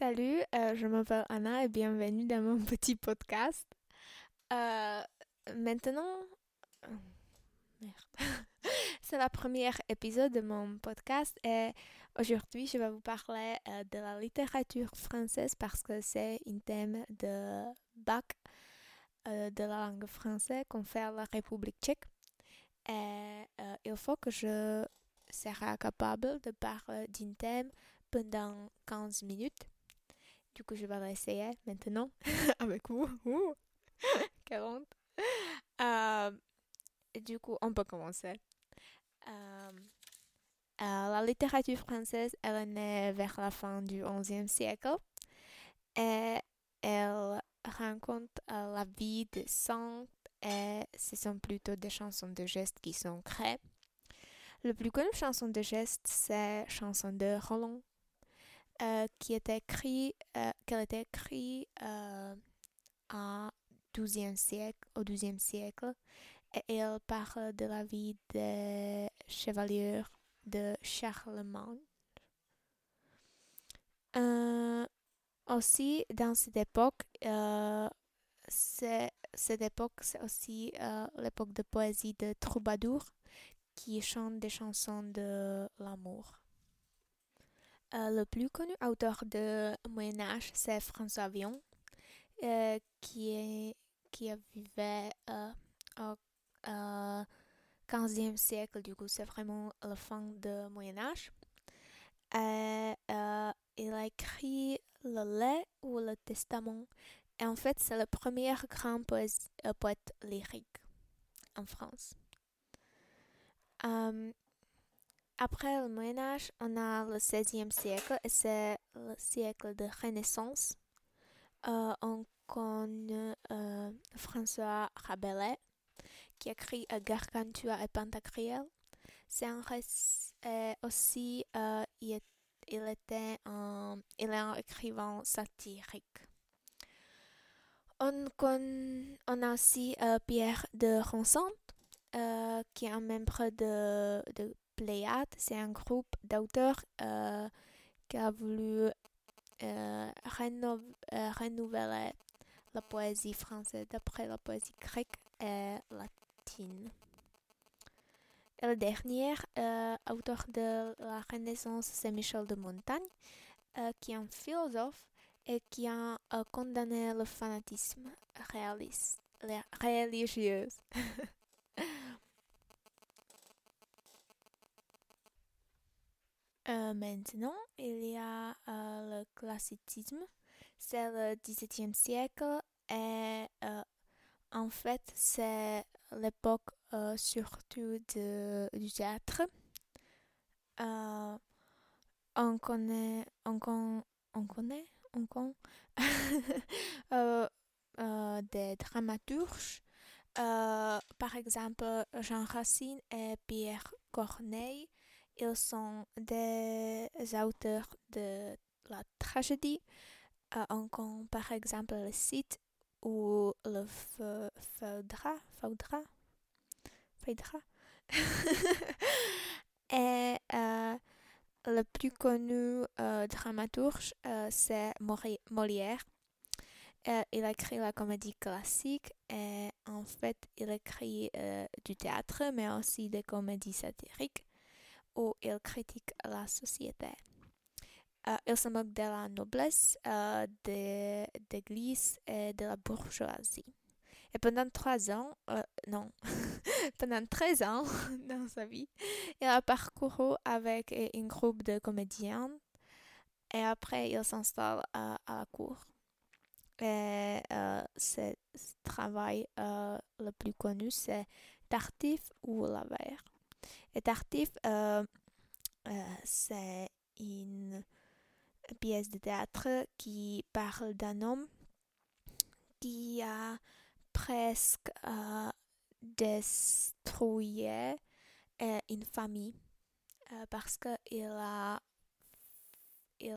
Salut, euh, je m'appelle Anna et bienvenue dans mon petit podcast. Euh, maintenant, oh, merde, c'est la première épisode de mon podcast et aujourd'hui je vais vous parler euh, de la littérature française parce que c'est un thème de bac de la langue française qu'on fait à la République tchèque. Et il faut que je serai capable de parler d'un thème pendant 15 minutes. Du coup, je vais l'essayer maintenant avec vous. 40. Euh, du coup, on peut commencer. Euh, euh, la littérature française, elle est née vers la fin du XIe siècle et elle raconte la vie des saints et ce sont plutôt des chansons de gestes qui sont créées. Le plus connu chanson de gestes, c'est Chanson de Roland euh, qui est écrit, euh, écrite euh, au XIIe siècle, au XIIe siècle, et elle parle de la vie des chevaliers de Charlemagne. aussi, dans cette époque, cette époque, c'est aussi l'époque de poésie de troubadour qui chante des chansons de l'amour. Euh, le plus connu auteur de Moyen Âge, c'est François Villon, euh, qui, est, qui vécu euh, au XVe siècle, du coup c'est vraiment la fin du Moyen Âge. il a écrit le lait ou le testament. Et en fait, c'est le premier grand poète, lyrique en France. Après le Moyen Âge, on a le XVIe siècle et c'est le siècle de Renaissance. Euh, on connaît euh, François Rabelais qui écrit euh, Gargantua et Pantagruel. C'est aussi il, était un, il est un écrivain satirique. On, on a aussi Pierre de Ronsard qui est un membre de Pléiade, c'est un groupe d'auteurs euh, qui a voulu euh, euh, renouveler la poésie française d'après la poésie grecque et latine. Et le dernier auteur de la Renaissance, c'est Michel de Montaigne, qui est un philosophe et qui a condamné le fanatisme réaliste, religieux. Euh, maintenant, il y a euh, le classicisme. C'est le XVIIe siècle et euh, en fait, c'est l'époque surtout de, du théâtre. on connaît, on, on connaît, on connaît des dramaturges. par exemple, Jean Racine et Pierre Corneille ils sont des auteurs de la tragédie. on compte par exemple le site ou le faudra, faudra, faudra. Et euh, le plus connu euh, dramaturge, euh, c'est Molière. il a écrit la comédie classique et en fait, il écrit du théâtre, mais aussi des comédies satiriques où il critique la société. Euh, il se moque de la noblesse, euh, de l'église et de la bourgeoisie. Et pendant trois ans, euh, non, pendant 13 ans dans sa vie, il a parcouru avec un groupe de comédiens et après il s'installe à, la cour. Et ce travail le plus connu, c'est Tartif ou La Verre. Et Tartif, euh, euh, c'est une pièce de théâtre qui parle d'un homme qui a presque euh, détruit une famille parce qu'il a, il,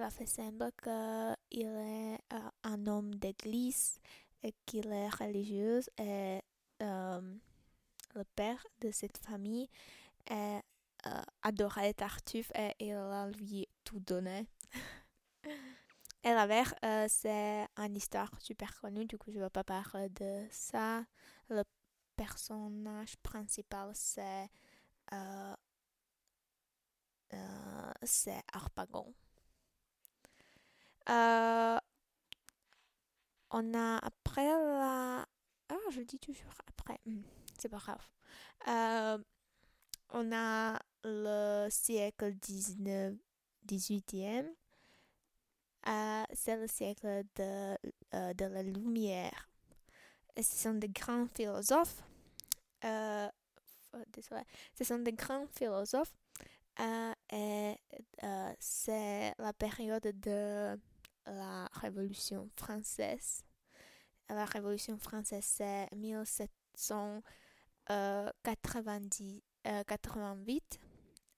a fait semblant qu'il est un homme d'église et qu'il est religieux et le père de cette famille euh, adorait Tartuffe et il a lui tout donné. Et la vert, c'est une histoire super connue, du coup je ne vais pas parler de ça. Le personnage principal, c'est c'est Harpagon. on a après la... Ah, je dis toujours après. Hmm, c'est pas grave. on a le siècle 19, 18e. c'est le siècle de, de la lumière. Et ce sont des grands philosophes. désolé. Ce sont des grands philosophes. et c'est la période de la Révolution française. La Révolution française, c'est 1788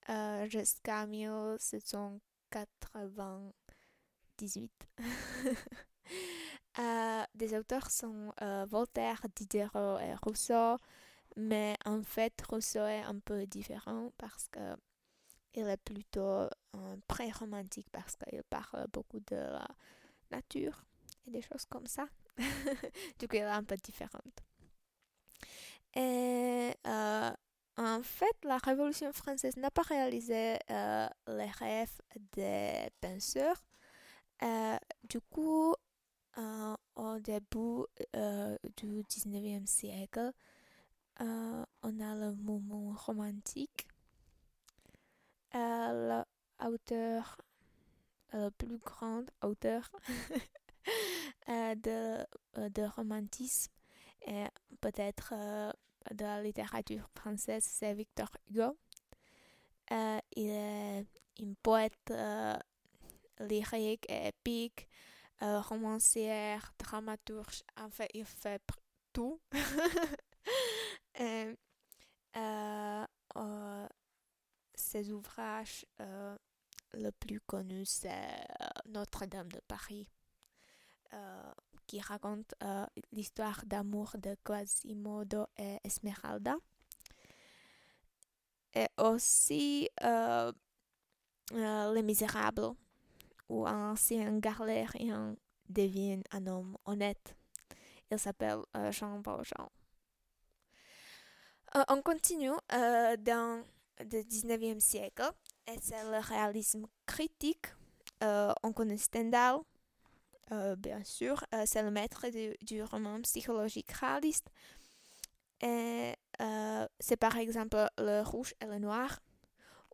euh, jusqu'à 1798. euh, des auteurs sont euh, Voltaire, Diderot et Rousseau, mais en fait Rousseau est un peu différent parce que il est plutôt pré-romantique parce qu'il parle beaucoup de la nature et des choses comme ça. du coup, il est un peu différente. Et euh, en fait, la Révolution française n'a pas réalisé euh, les rêves des penseurs. Euh, du coup, au début du 19e siècle, on a le mouvement romantique. L'auteur, le plus grand auteur de, romantisme et peut-être de la littérature française, c'est Victor Hugo. Euh, il est un poète euh, lyrique et épique, euh, romancière, dramaturge, en fait, il fait tout. ses ouvrages le plus connu, c'est Notre-Dame de Paris qui raconte euh, l'histoire d'amour de Quasimodo et Esmeralda. Et aussi euh, euh, Les Misérables, où un ancien galérien devient un homme honnête. Il s'appelle Jean Valjean. on continue dans le 19e siècle et c'est le réalisme critique. on connaît Stendhal, euh, bien sûr, euh, c'est le maître du, roman psychologique réaliste. Euh, c'est par exemple Le Rouge et le Noir,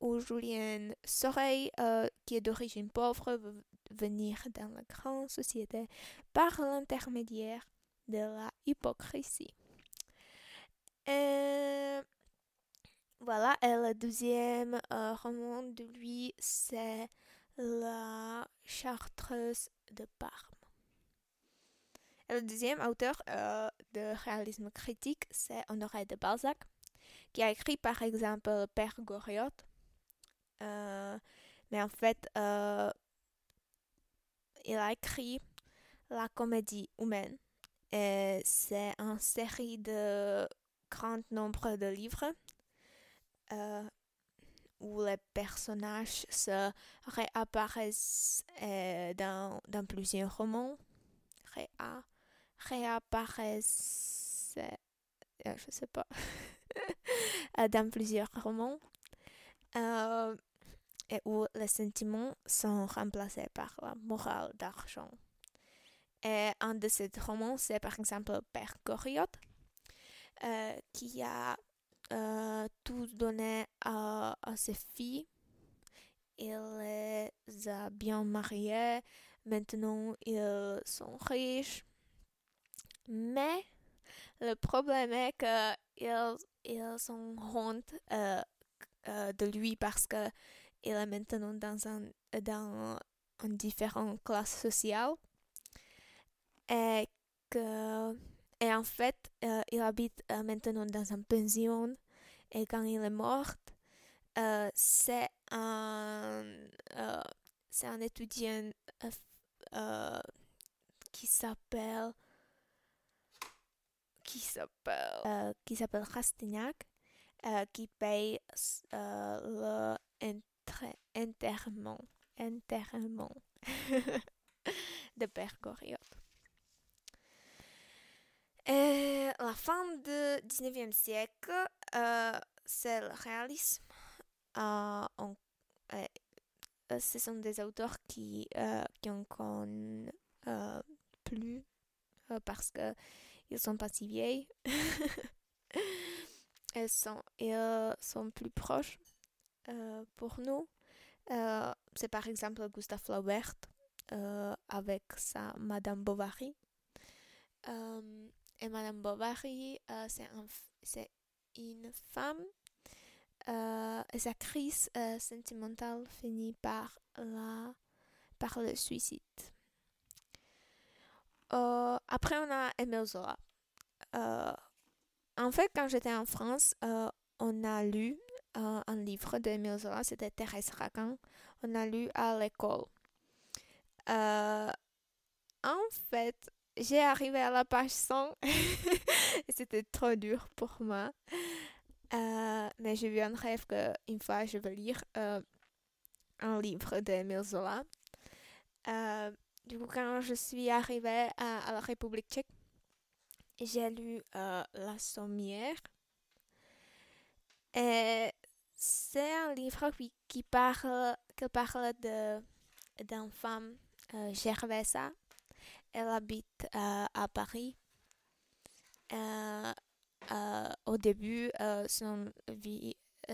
où Julien Soreille, qui est d'origine pauvre, veut venir dans la grande société par l'intermédiaire de la hypocrisie. Voilà, et le deuxième roman de lui, c'est La Chartreuse de Parme. le deuxième auteur euh, de réalisme critique, c'est Honoré de Balzac, qui a écrit par exemple Père Goriot. Euh, mais en fait, euh, il a écrit la comédie humaine. C'est une série de grand nombre de livres où les personnages se réapparaissent euh, dans, plusieurs romans, réa, réapparaissent, euh, je sais pas, euh, dans plusieurs romans, et où les sentiments sont remplacés par la morale d'argent. Et un de ces romans, c'est par exemple Père Goriot, qui a euh, tout donné à, ses filles. Il les a bien mariées. Maintenant, ils sont riches. Mais le problème est qu'ils ils sont honte euh, euh, de lui parce que il est maintenant dans un dans une différente classe sociale et que et en fait, euh, il habite euh, maintenant dans une pension. Et quand il est mort, euh, c'est un, c'est un étudiant qui s'appelle qui s'appelle qui s'appelle Rastignac qui paye le enterrement enterrement de Bergoriot. Et la fin du 19e siècle, euh, c'est le réalisme. Euh, euh, ce sont des auteurs qui, qui en connaissent plus parce qu'ils sont pas si vieilles. ils, sont, ils sont plus proches pour nous. c'est par exemple Gustave Flaubert avec sa Madame Bovary. Et Madame Bovary, euh, c'est une femme. Euh, et sa crise euh, sentimentale finit par, le suicide. après, on a Emile Zola. en fait, quand j'étais en France, on a lu un livre d'Emile Zola, c'était Thérèse Racan. On a lu à l'école. en fait, j'ai arrivé à la page 100 et c'était trop dur pour moi. Euh, mais j'ai eu un rêve qu'une fois je vais lire euh, un livre d'Emile Zola. Euh, du coup, quand je suis arrivée à, la République tchèque, j'ai lu La Sommière. Et c'est un livre qui, parle, qui parle d'une femme, Gervaisa, elle habite euh, à Paris. Euh, euh, au début,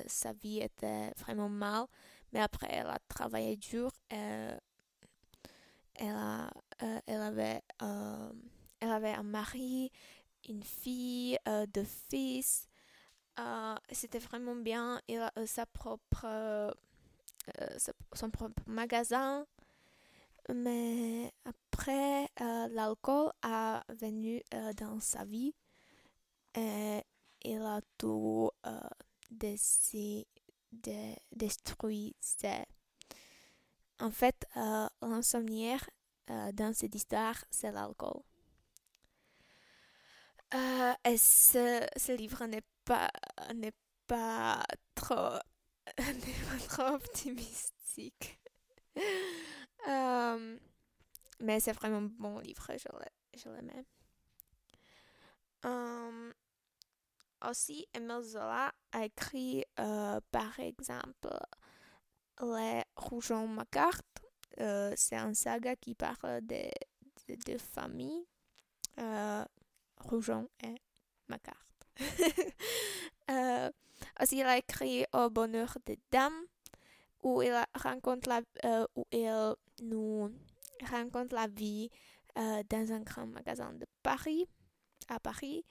sa vie était vraiment mal, mais après, elle a travaillé dur. elle, avait, un mari, une fille, deux fils. C'était vraiment bien. Elle a sa son propre magasin. Mais après, euh, l'alcool a venu euh, dans sa vie et il a tout euh, détruit. En fait, l'insomnière dans cette histoire, c'est l'alcool. et ce, livre n'est pas, n'est pas trop, n'est pas trop optimistique. Euh, mais c'est vraiment un bon livre, je l'aimais. Euh, aussi, Emile Zola a écrit, euh, par exemple, Les Rougeons Macart. c'est un saga qui parle de, de, familles. Rougeon et Macart. aussi, il a écrit Au bonheur des dames où il rencontre la, euh, où il nous rencontre la vie euh, dans un grand magasin de Paris, à Paris.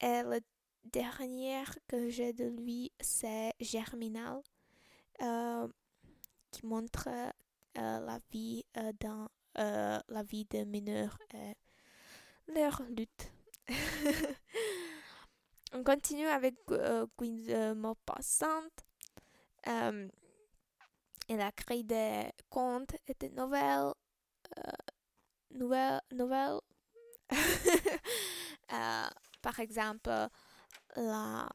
Et le dernier que j'ai de lui, c'est Germinal, euh, qui montre la vie dans la vie des mineurs et leur lutte. On continue avec euh, de Maupassant. Il a créé des contes et des nouvelles. Euh, nouvelles, nouvelles. Euh, par exemple, la,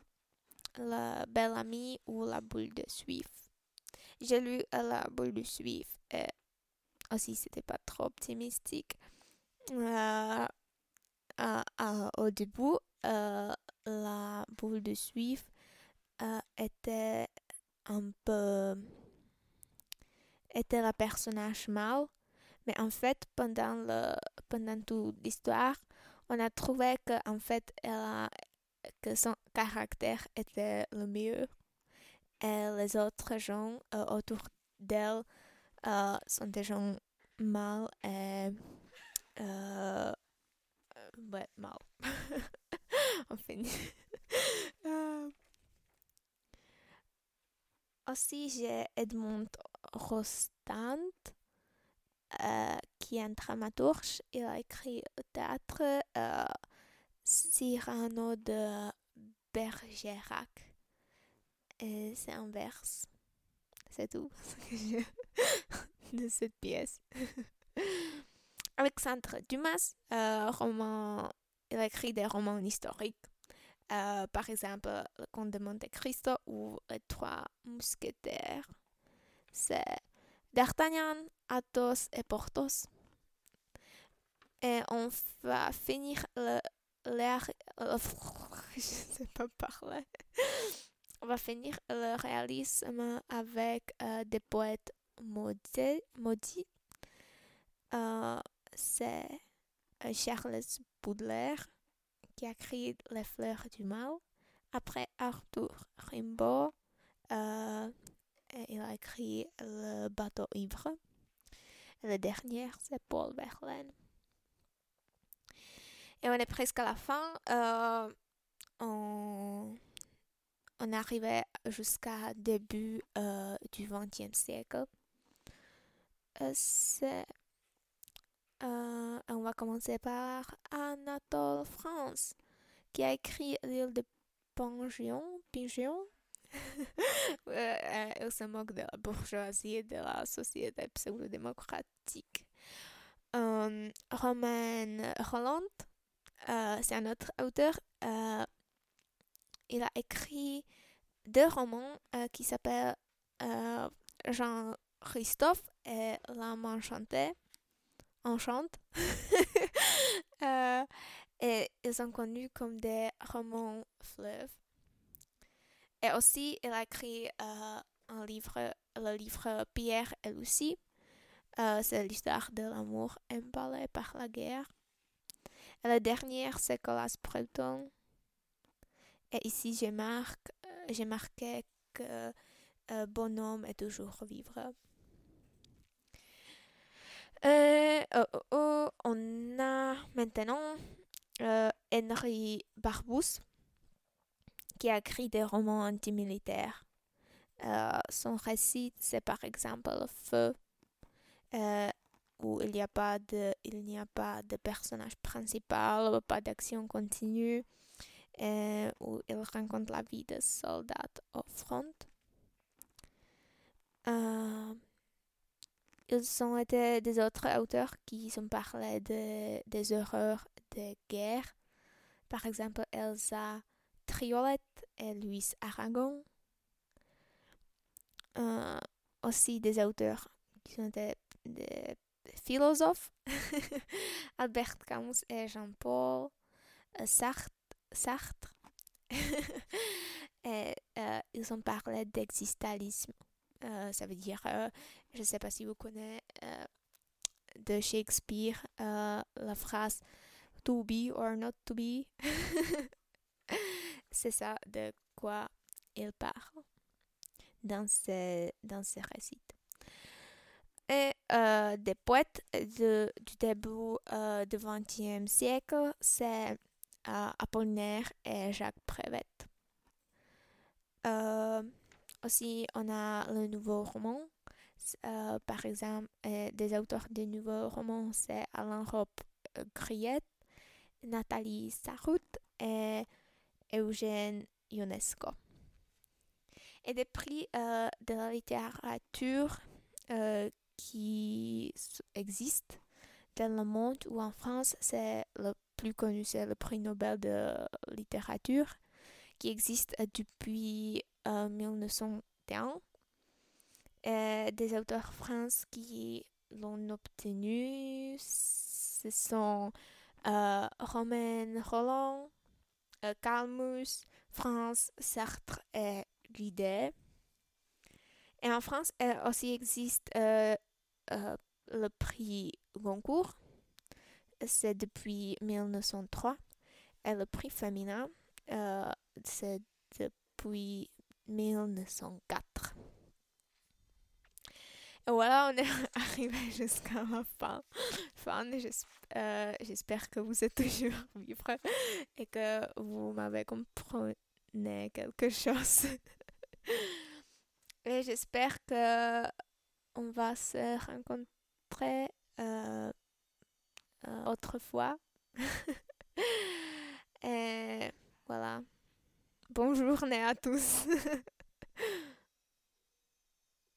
la Belle Amie ou La Boule de Suif. J'ai lu La Boule de Suif et aussi c'était pas trop optimistique. Euh, au début, la boule de Suif était un peu était le personnage mâle, mais en fait, pendant, le, pendant toute l'histoire, on a trouvé que, en fait, elle que son caractère était le mieux. Et les autres gens euh, autour d'elle euh, sont des gens mâles et euh, ouais, mal. on finit. aussi, j'ai Edmond Rostand, euh, qui est un dramaturge. Il a écrit au théâtre euh, Cyrano de Bergerac. Et c'est un vers. C'est tout de cette pièce. Alexandre Dumas, euh, roman, il a écrit des romans historiques. Par exemple, Le Comte de Monte Cristo ou Les Trois Mousquetaires c'est D'Artagnan, Athos et Porthos. Et on va finir finir le réalisme avec euh, des poètes maudits. Euh, c'est Charles Baudelaire qui a écrit Les fleurs du mal. Après Arthur Rimbaud, il a écrit Le bateau ivre. Le dernier, c'est Paul Verlaine. Et on est presque à la fin. Euh, on, on arrivait jusqu'à début euh, du XXe siècle. Euh, on va commencer par Anatole France, qui a écrit l'île de. Pingion. Il se moque de la bourgeoisie et de la société pseudo-démocratique. Romain Roland euh, c'est un autre auteur. Euh, il a écrit deux romans euh, qui s'appellent Jean-Christophe et L'âme enchantée. Enchante. et ils sont connus comme des romans fleuves. Et aussi, il a écrit un livre, le livre Pierre et Lucie. c'est l'histoire de l'amour emballé par la guerre. Et la dernière, c'est Colas Breton. Et ici, j'ai marqué, j'ai marqué que euh, bonhomme est toujours vivre. Euh, oh, oh, oh, on a maintenant euh, Henri Barbous qui a écrit des romans antimilitaires. son récit, c'est par exemple Feu, où il n'y a pas de, personnage principal, pas d'action continue, et où il rencontre la vie de soldats au front. Euh, ils ont été des autres auteurs qui ont parlé de, des horreurs de guerre. Par exemple, Elsa Triolet et Louis Aragon. Euh, aussi des auteurs qui ont été des philosophes, Albert Camus et Jean-Paul euh, Sartre. Sartre. et, euh, ils ont parlé d'existentialisme. Euh, ça veut dire, je ne sais pas si vous connaissez de Shakespeare la phrase to be or not to be. C'est ça de quoi il parle dans ce, dans ce récit et euh, des poètes de, du début euh, du XXe siècle, c'est euh, Apollinaire et Jacques Prévert. aussi, on a le nouveau roman. par exemple, des auteurs de nouveaux romans, c'est Alain Rob Griette, Nathalie Sarraute et Eugène Ionesco. Et des prix de la littérature qui existe dans le monde ou en France, c'est le plus connu, c'est le prix Nobel de littérature qui existe depuis 1901. Euh, Et des auteurs français qui l'ont obtenu, ce sont euh, Romain Roland, euh, Calmus, France, Sartre et Guidet. Et en France, il aussi existe euh, le prix Goncourt, c'est depuis 1903. Et le prix féminin, euh, c'est depuis 1904. Voilà, on est arrivé jusqu'à la fin. fin euh, J'espère que vous êtes toujours vivre et que vous m'avez compris quelque chose. et j'espère que on va se rencontrer euh, euh, autrefois. Et voilà. Bonne journée à tous.